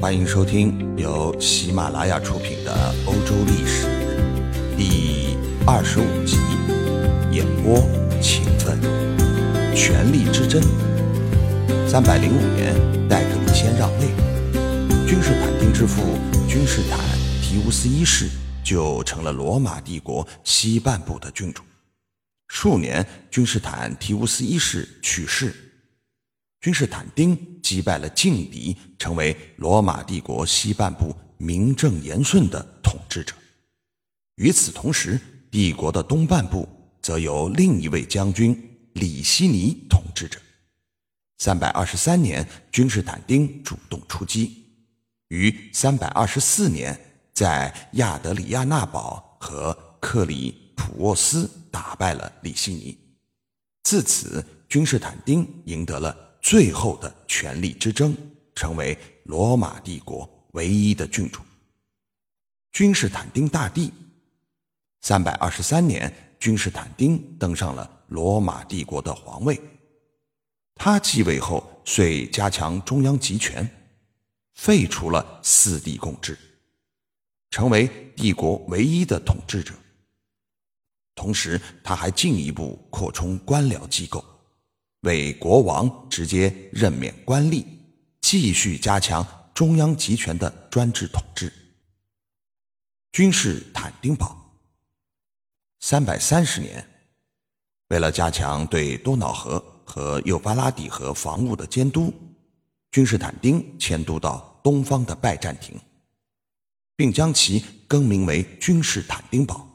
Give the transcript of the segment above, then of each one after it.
欢迎收听由喜马拉雅出品的《欧洲历史》第二十五集，演播勤奋，权力之争。三百零五年，戴克里先让位，君士坦丁之父君士坦提乌斯一世就成了罗马帝国西半部的君主。数年，君士坦提乌斯一世去世。君士坦丁击败了劲敌，成为罗马帝国西半部名正言顺的统治者。与此同时，帝国的东半部则由另一位将军李希尼统治着。三百二十三年，君士坦丁主动出击，于三百二十四年在亚德里亚纳堡和克里普沃斯打败了李希尼。自此，君士坦丁赢得了。最后的权力之争，成为罗马帝国唯一的君主。君士坦丁大帝，三百二十三年，君士坦丁登上了罗马帝国的皇位。他继位后，遂加强中央集权，废除了四帝共治，成为帝国唯一的统治者。同时，他还进一步扩充官僚机构。为国王直接任免官吏，继续加强中央集权的专制统治。君士坦丁堡，三百三十年，为了加强对多瑙河和幼发拉底河防务的监督，君士坦丁迁都到东方的拜占庭，并将其更名为君士坦丁堡，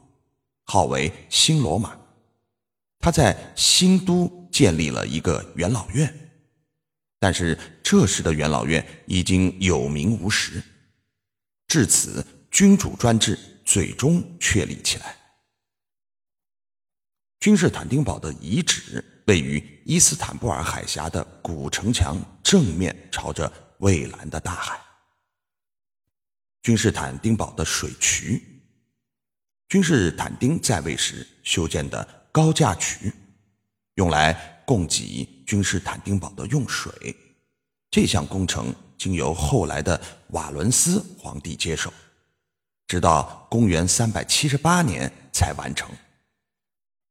号为新罗马。他在新都。建立了一个元老院，但是这时的元老院已经有名无实。至此，君主专制最终确立起来。君士坦丁堡的遗址位于伊斯坦布尔海峡的古城墙正面，朝着蔚蓝的大海。君士坦丁堡的水渠，君士坦丁在位时修建的高架渠。用来供给君士坦丁堡的用水，这项工程经由后来的瓦伦斯皇帝接手，直到公元三百七十八年才完成。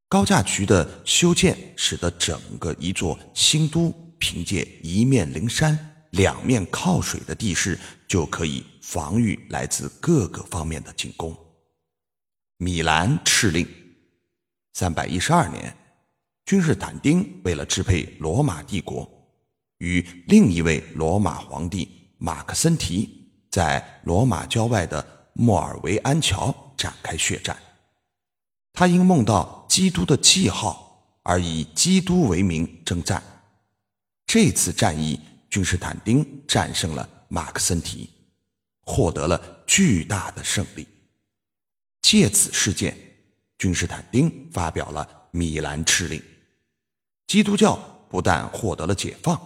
高架渠的修建，使得整个一座新都凭借一面临山、两面靠水的地势，就可以防御来自各个方面的进攻。米兰敕令，三百一十二年。君士坦丁为了支配罗马帝国，与另一位罗马皇帝马克森提在罗马郊外的莫尔维安桥展开血战。他因梦到基督的记号而以基督为名征战。这次战役，君士坦丁战胜了马克森提，获得了巨大的胜利。借此事件，君士坦丁发表了米兰敕令。基督教不但获得了解放，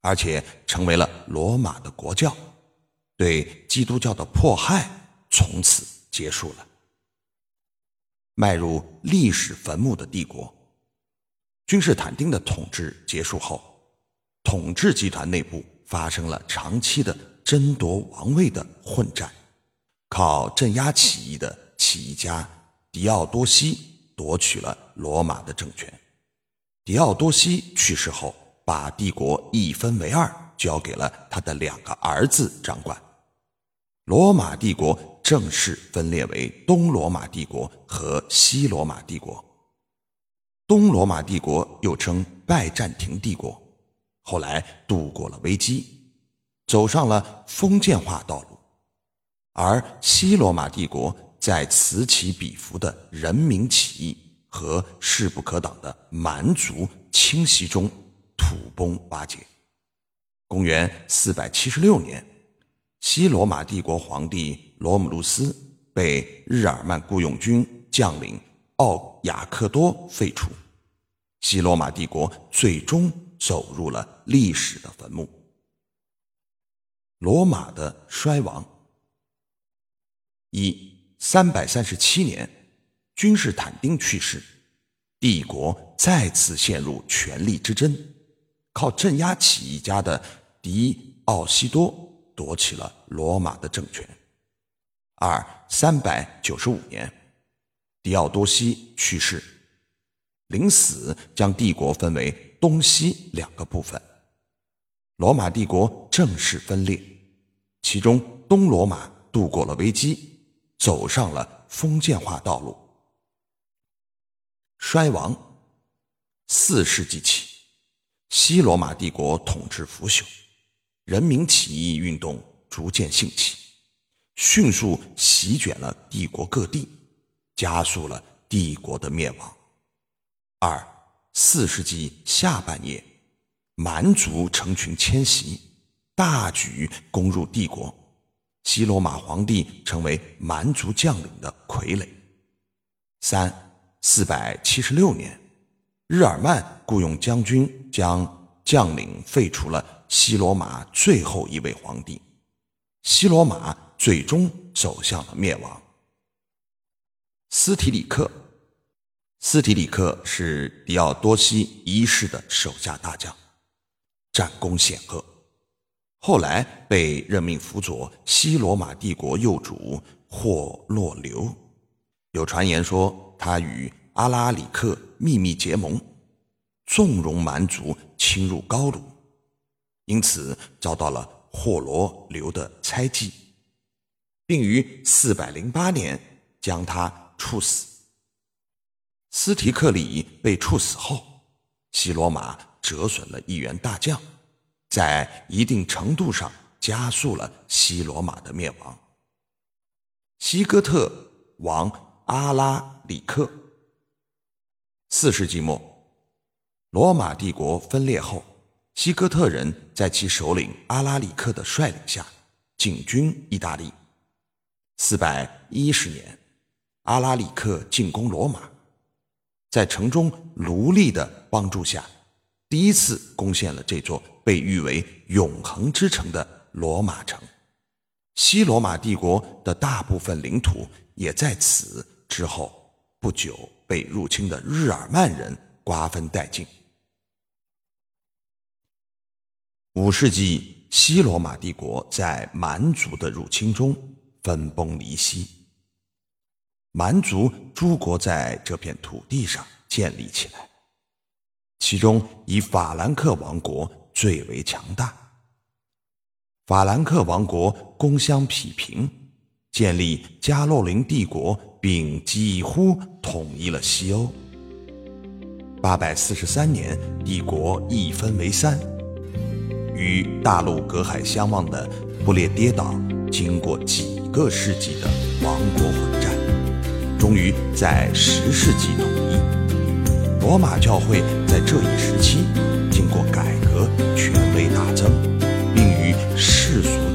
而且成为了罗马的国教，对基督教的迫害从此结束了。迈入历史坟墓的帝国，君士坦丁的统治结束后，统治集团内部发生了长期的争夺王位的混战，靠镇压起义的起义家狄奥多西夺取了罗马的政权。狄奥多西去世后，把帝国一分为二，交给了他的两个儿子掌管。罗马帝国正式分裂为东罗马帝国和西罗马帝国。东罗马帝国又称拜占庭帝国，后来度过了危机，走上了封建化道路；而西罗马帝国在此起彼伏的人民起义。和势不可挡的蛮族侵袭中土崩瓦解。公元四百七十六年，西罗马帝国皇帝罗姆路斯被日耳曼雇佣军将领奥雅克多废除，西罗马帝国最终走入了历史的坟墓。罗马的衰亡。一三百三十七年。君士坦丁去世，帝国再次陷入权力之争。靠镇压起义家的狄奥西多夺起了罗马的政权。二三百九十五年，狄奥多西去世，临死将帝国分为东西两个部分，罗马帝国正式分裂，其中东罗马度过了危机，走上了封建化道路。衰亡，四世纪起，西罗马帝国统治腐朽，人民起义运动逐渐兴起，迅速席卷了帝国各地，加速了帝国的灭亡。二四世纪下半叶，蛮族成群迁徙，大举攻入帝国，西罗马皇帝成为蛮族将领的傀儡。三。四百七十六年，日耳曼雇佣将军将将领废除了西罗马最后一位皇帝，西罗马最终走向了灭亡。斯提里克，斯提里克是狄奥多西一世的手下大将，战功显赫，后来被任命辅佐西罗马帝国幼主霍洛留。有传言说。他与阿拉里克秘密结盟，纵容蛮族侵入高卢，因此遭到了霍罗留的猜忌，并于四百零八年将他处死。斯提克里被处死后，西罗马折损了一员大将，在一定程度上加速了西罗马的灭亡。西哥特王阿拉。里克。四世纪末，罗马帝国分裂后，西哥特人在其首领阿拉里克的率领下进军意大利。四百一十年，阿拉里克进攻罗马，在城中奴隶的帮助下，第一次攻陷了这座被誉为永恒之城的罗马城。西罗马帝国的大部分领土也在此之后。不久被入侵的日耳曼人瓜分殆尽。五世纪，西罗马帝国在蛮族的入侵中分崩离析。蛮族诸国在这片土地上建立起来，其中以法兰克王国最为强大。法兰克王国攻相匹平，建立加洛林帝国。并几乎统一了西欧。八百四十三年，帝国一分为三，与大陆隔海相望的不列颠岛，经过几个世纪的王国混战，终于在十世纪统一。罗马教会在这一时期经过改革，权威大增。并与世俗